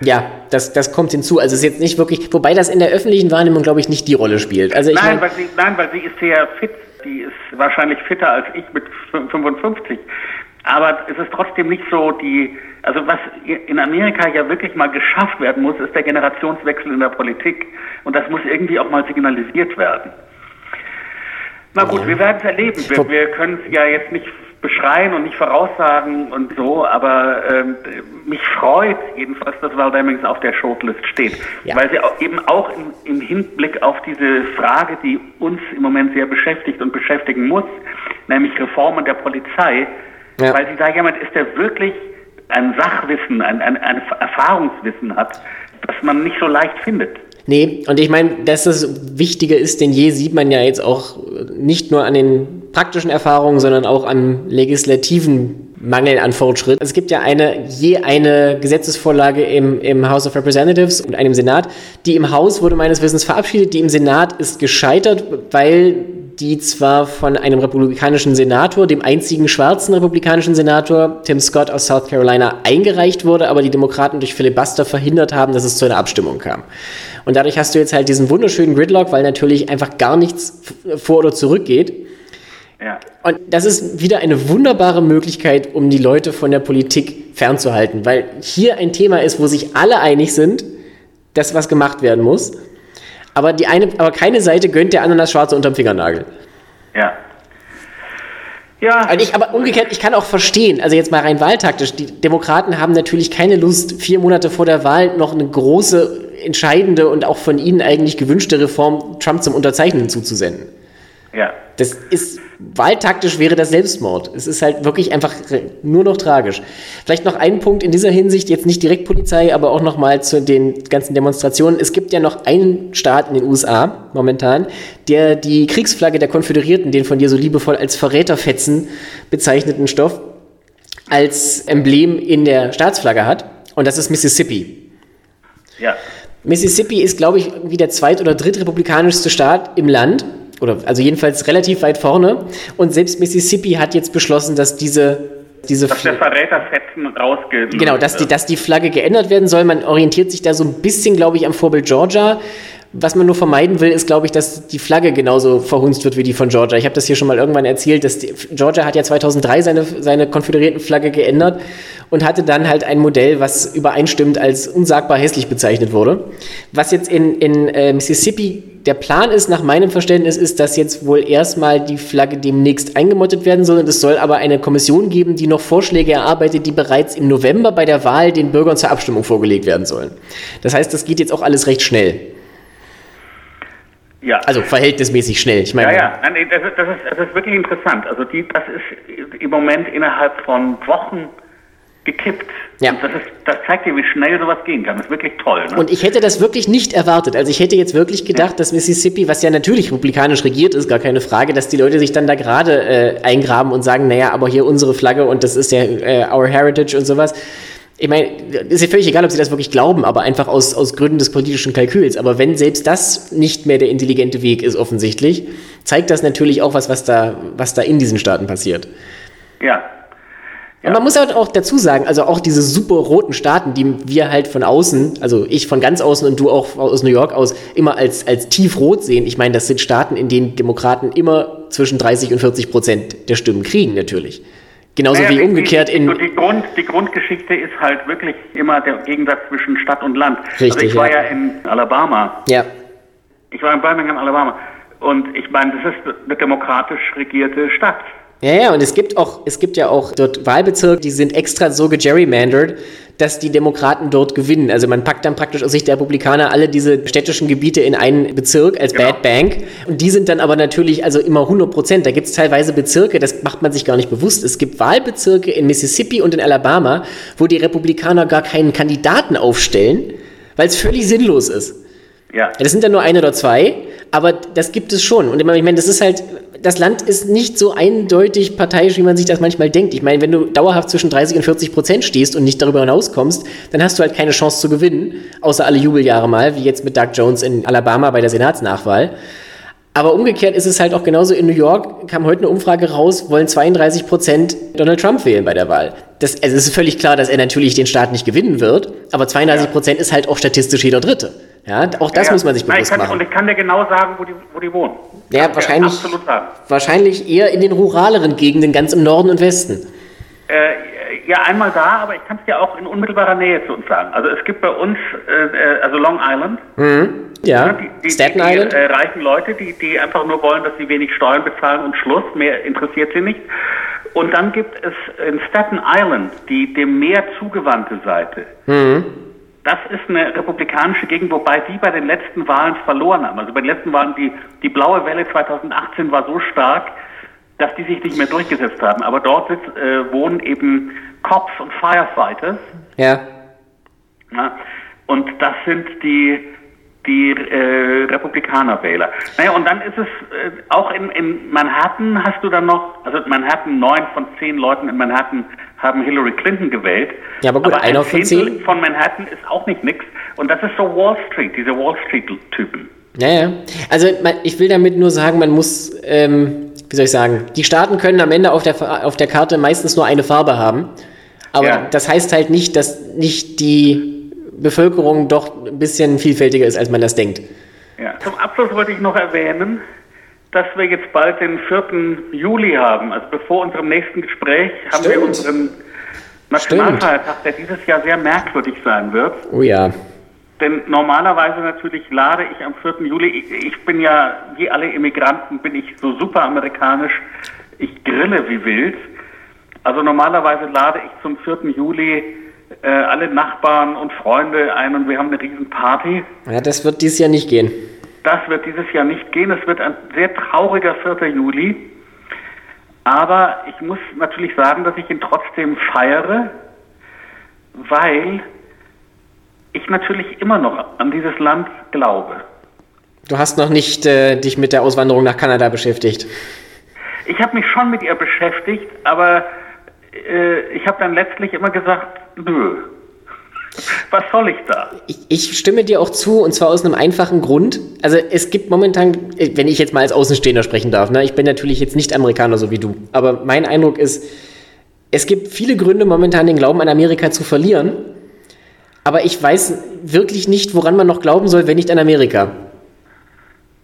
Ja, das, das kommt hinzu. Also es ist jetzt nicht wirklich, wobei das in der öffentlichen Wahrnehmung, glaube ich, nicht die Rolle spielt. Also ich nein, mein, weil sie, nein, weil sie ist sehr fit. Die ist wahrscheinlich fitter als ich mit 55. Aber es ist trotzdem nicht so die, also was in Amerika ja wirklich mal geschafft werden muss, ist der Generationswechsel in der Politik. Und das muss irgendwie auch mal signalisiert werden. Na gut, ja. wir werden es erleben. Wir, wir können es ja jetzt nicht beschreien und nicht voraussagen und so, aber ähm, mich freut jedenfalls, dass Val Demings auf der Shortlist steht, ja. weil sie auch eben auch im, im, Hinblick auf diese Frage, die uns im Moment sehr beschäftigt und beschäftigen muss, nämlich Reformen der Polizei, ja. weil sie da jemand ist, der wirklich ein Sachwissen, ein, ein, ein Erfahrungswissen hat, das man nicht so leicht findet. Nee, und ich meine, dass das wichtiger ist denn je, sieht man ja jetzt auch nicht nur an den praktischen Erfahrungen, sondern auch am legislativen Mangel an Fortschritt. Es gibt ja eine, je eine Gesetzesvorlage im, im House of Representatives und einem Senat. Die im Haus wurde meines Wissens verabschiedet, die im Senat ist gescheitert, weil die zwar von einem republikanischen Senator, dem einzigen schwarzen republikanischen Senator, Tim Scott aus South Carolina, eingereicht wurde, aber die Demokraten durch Filibuster verhindert haben, dass es zu einer Abstimmung kam. Und dadurch hast du jetzt halt diesen wunderschönen Gridlock, weil natürlich einfach gar nichts vor oder zurück geht. Ja. Und das ist wieder eine wunderbare Möglichkeit, um die Leute von der Politik fernzuhalten, weil hier ein Thema ist, wo sich alle einig sind, dass was gemacht werden muss. Aber, die eine, aber keine Seite gönnt der anderen das Schwarze unterm Fingernagel. Ja. Ja. Also ich, aber umgekehrt, ich kann auch verstehen, also jetzt mal rein wahltaktisch, die Demokraten haben natürlich keine Lust, vier Monate vor der Wahl noch eine große entscheidende und auch von Ihnen eigentlich gewünschte Reform Trump zum Unterzeichnen zuzusenden. Ja. Das ist, wahltaktisch wäre das Selbstmord. Es ist halt wirklich einfach nur noch tragisch. Vielleicht noch ein Punkt in dieser Hinsicht, jetzt nicht direkt Polizei, aber auch nochmal zu den ganzen Demonstrationen. Es gibt ja noch einen Staat in den USA momentan, der die Kriegsflagge der Konföderierten, den von dir so liebevoll als Verräterfetzen bezeichneten Stoff, als Emblem in der Staatsflagge hat. Und das ist Mississippi. Ja. Mississippi ist, glaube ich, wie der zweit- oder drittrepublikanischste Staat im Land oder also jedenfalls relativ weit vorne. Und selbst Mississippi hat jetzt beschlossen, dass diese diese dass der Verräterfetzen rausgeht. Genau, dass die, dass die Flagge geändert werden soll. Man orientiert sich da so ein bisschen, glaube ich, am Vorbild Georgia. Was man nur vermeiden will, ist, glaube ich, dass die Flagge genauso verhunzt wird wie die von Georgia. Ich habe das hier schon mal irgendwann erzählt, dass die, Georgia hat ja 2003 seine, seine konföderierten Flagge geändert und hatte dann halt ein Modell, was übereinstimmt als unsagbar hässlich bezeichnet wurde. Was jetzt in, in äh, Mississippi der Plan ist, nach meinem Verständnis, ist, dass jetzt wohl erstmal die Flagge demnächst eingemottet werden soll. Und es soll aber eine Kommission geben, die noch Vorschläge erarbeitet, die bereits im November bei der Wahl den Bürgern zur Abstimmung vorgelegt werden sollen. Das heißt, das geht jetzt auch alles recht schnell. Ja. Also verhältnismäßig schnell. Ich meine, ja, ja, Nein, das, ist, das, ist, das ist wirklich interessant. Also die, das ist im Moment innerhalb von Wochen gekippt. Ja. Und das, ist, das zeigt dir, wie schnell sowas gehen kann. Das ist wirklich toll. Ne? Und ich hätte das wirklich nicht erwartet. Also ich hätte jetzt wirklich gedacht, ja. dass Mississippi, was ja natürlich republikanisch regiert ist, gar keine Frage, dass die Leute sich dann da gerade äh, eingraben und sagen, naja, aber hier unsere Flagge und das ist ja äh, our heritage und sowas. Ich meine, ist ja völlig egal, ob sie das wirklich glauben, aber einfach aus, aus Gründen des politischen Kalküls. Aber wenn selbst das nicht mehr der intelligente Weg ist, offensichtlich, zeigt das natürlich auch was, was da, was da in diesen Staaten passiert. Ja, und man muss halt auch dazu sagen, also auch diese super roten Staaten, die wir halt von außen, also ich von ganz außen und du auch aus New York aus, immer als, als tiefrot sehen. Ich meine, das sind Staaten, in denen Demokraten immer zwischen 30 und 40 Prozent der Stimmen kriegen, natürlich. Genauso naja, wie umgekehrt in. Die, Grund, die Grundgeschichte ist halt wirklich immer der Gegensatz zwischen Stadt und Land. Richtig, also ich war ja. ja in Alabama. Ja. Ich war in Birmingham, Alabama. Und ich meine, das ist eine demokratisch regierte Stadt. Ja, ja, und es gibt auch, es gibt ja auch dort Wahlbezirke, die sind extra so gegerrymandered, dass die Demokraten dort gewinnen. Also man packt dann praktisch aus Sicht der Republikaner alle diese städtischen Gebiete in einen Bezirk als genau. Bad Bank. Und die sind dann aber natürlich also immer 100 Prozent. Da gibt es teilweise Bezirke, das macht man sich gar nicht bewusst. Es gibt Wahlbezirke in Mississippi und in Alabama, wo die Republikaner gar keinen Kandidaten aufstellen, weil es völlig sinnlos ist. Ja. Das sind dann nur ein oder zwei, aber das gibt es schon. Und ich meine, das ist halt, das Land ist nicht so eindeutig parteiisch, wie man sich das manchmal denkt. Ich meine, wenn du dauerhaft zwischen 30 und 40 Prozent stehst und nicht darüber hinauskommst, dann hast du halt keine Chance zu gewinnen, außer alle Jubeljahre mal, wie jetzt mit Doug Jones in Alabama bei der Senatsnachwahl. Aber umgekehrt ist es halt auch genauso in New York, kam heute eine Umfrage raus, wollen 32 Prozent Donald Trump wählen bei der Wahl. Das, also es ist völlig klar, dass er natürlich den Staat nicht gewinnen wird, aber 32 Prozent ist halt auch statistisch jeder Dritte. Ja, auch das ja, muss man sich bewusst Nein, kann, machen. Und ich kann dir genau sagen, wo die, wo die wohnen. Ja, wahrscheinlich, wahrscheinlich eher in den ruraleren Gegenden, ganz im Norden und Westen. Äh, ja, einmal da, aber ich kann es dir auch in unmittelbarer Nähe zu uns sagen. Also es gibt bei uns, äh, äh also Long Island. Mhm. Ja, die, die, Staten die, Island. Äh, reichen Leute, die, die einfach nur wollen, dass sie wenig Steuern bezahlen und Schluss, mehr interessiert sie nicht. Und dann gibt es in Staten Island die dem Meer zugewandte Seite. Mhm. Das ist eine republikanische Gegend, wobei die bei den letzten Wahlen verloren haben. Also bei den letzten Wahlen, die, die blaue Welle 2018 war so stark, dass die sich nicht mehr durchgesetzt haben. Aber dort äh, wohnen eben Cops und Firefighters. Ja. ja. Und das sind die, die äh, Republikanerwähler. Naja, und dann ist es äh, auch in, in Manhattan hast du dann noch, also Manhattan, neun von zehn Leuten in Manhattan haben Hillary Clinton gewählt. Ja, aber gut, aber einer von zehn von Manhattan ist auch nicht nix. Und das ist so Wall Street, diese Wall Street-Typen. Ja, ja. Also ich will damit nur sagen, man muss, ähm, wie soll ich sagen, die Staaten können am Ende auf der, auf der Karte meistens nur eine Farbe haben. Aber ja. das heißt halt nicht, dass nicht die Bevölkerung doch ein bisschen vielfältiger ist, als man das denkt. Ja. Zum Abschluss wollte ich noch erwähnen, dass wir jetzt bald den 4. Juli haben. Also bevor unserem nächsten Gespräch haben Stimmt. wir unseren Nationalfeiertag, der dieses Jahr sehr merkwürdig sein wird. Oh ja. Denn normalerweise natürlich lade ich am 4. Juli, ich, ich bin ja, wie alle Immigranten, bin ich so super amerikanisch, ich grille wie wild. Also normalerweise lade ich zum 4. Juli äh, alle Nachbarn und Freunde ein und wir haben eine riesen Party. Ja, das wird dieses Jahr nicht gehen. Das wird dieses Jahr nicht gehen. Es wird ein sehr trauriger 4. Juli. Aber ich muss natürlich sagen, dass ich ihn trotzdem feiere, weil ich natürlich immer noch an dieses Land glaube. Du hast noch nicht äh, dich mit der Auswanderung nach Kanada beschäftigt. Ich habe mich schon mit ihr beschäftigt, aber äh, ich habe dann letztlich immer gesagt, nö. Was soll ich da? Ich, ich, stimme dir auch zu, und zwar aus einem einfachen Grund. Also es gibt momentan, wenn ich jetzt mal als Außenstehender sprechen darf, ne, ich bin natürlich jetzt nicht Amerikaner so wie du, aber mein Eindruck ist, es gibt viele Gründe momentan den Glauben an Amerika zu verlieren, aber ich weiß wirklich nicht, woran man noch glauben soll, wenn nicht an Amerika.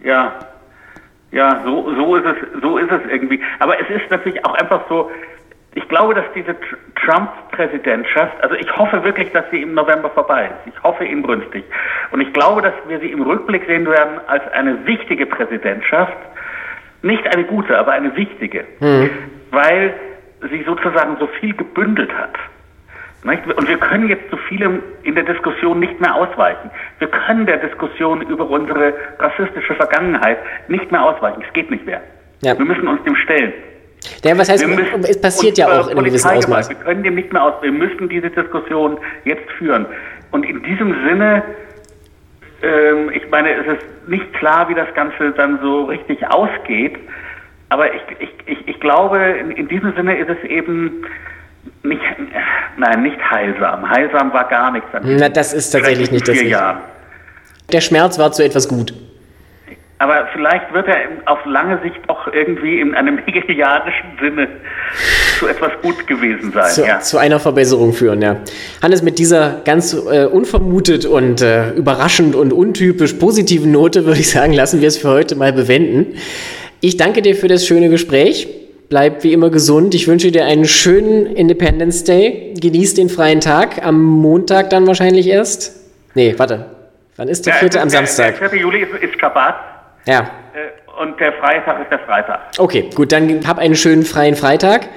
Ja, ja, so, so, ist es, so ist es irgendwie. Aber es ist natürlich auch einfach so, ich glaube, dass diese Trump-Präsidentschaft, also ich hoffe wirklich, dass sie im November vorbei ist. Ich hoffe inbrünstig. Und ich glaube, dass wir sie im Rückblick sehen werden als eine wichtige Präsidentschaft. Nicht eine gute, aber eine wichtige. Mhm. Weil sie sozusagen so viel gebündelt hat. Und wir können jetzt zu vielem in der Diskussion nicht mehr ausweichen. Wir können der Diskussion über unsere rassistische Vergangenheit nicht mehr ausweichen. Es geht nicht mehr. Ja. Wir müssen uns dem stellen. Ja, was heißt, es passiert ja auch in einem gewissen Ausmaß. Wir können dem nicht mehr aus, wir müssen diese Diskussion jetzt führen. Und in diesem Sinne, ähm, ich meine, es ist nicht klar, wie das Ganze dann so richtig ausgeht, aber ich, ich, ich, ich glaube, in, in diesem Sinne ist es eben nicht, nein, nicht heilsam. Heilsam war gar nichts. An Na, das ist tatsächlich nicht das. Jahren. Der Schmerz war zu etwas gut. Aber vielleicht wird er auf lange Sicht auch irgendwie in einem hegelianischen Sinne zu etwas gut gewesen sein. Zu, ja. zu einer Verbesserung führen, ja. Hannes, mit dieser ganz äh, unvermutet und äh, überraschend und untypisch positiven Note würde ich sagen, lassen wir es für heute mal bewenden. Ich danke dir für das schöne Gespräch. Bleib wie immer gesund. Ich wünsche dir einen schönen Independence Day. Genieß den freien Tag. Am Montag dann wahrscheinlich erst. Nee, warte. Wann ist der vierte? Am Samstag. Der 4. Juli ist, ist Schabbat. Ja. Äh, und der Freitag ist der Freitag. Okay, gut, dann hab einen schönen freien Freitag.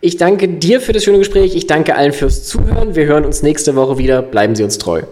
Ich danke dir für das schöne Gespräch. Ich danke allen fürs Zuhören. Wir hören uns nächste Woche wieder. Bleiben Sie uns treu.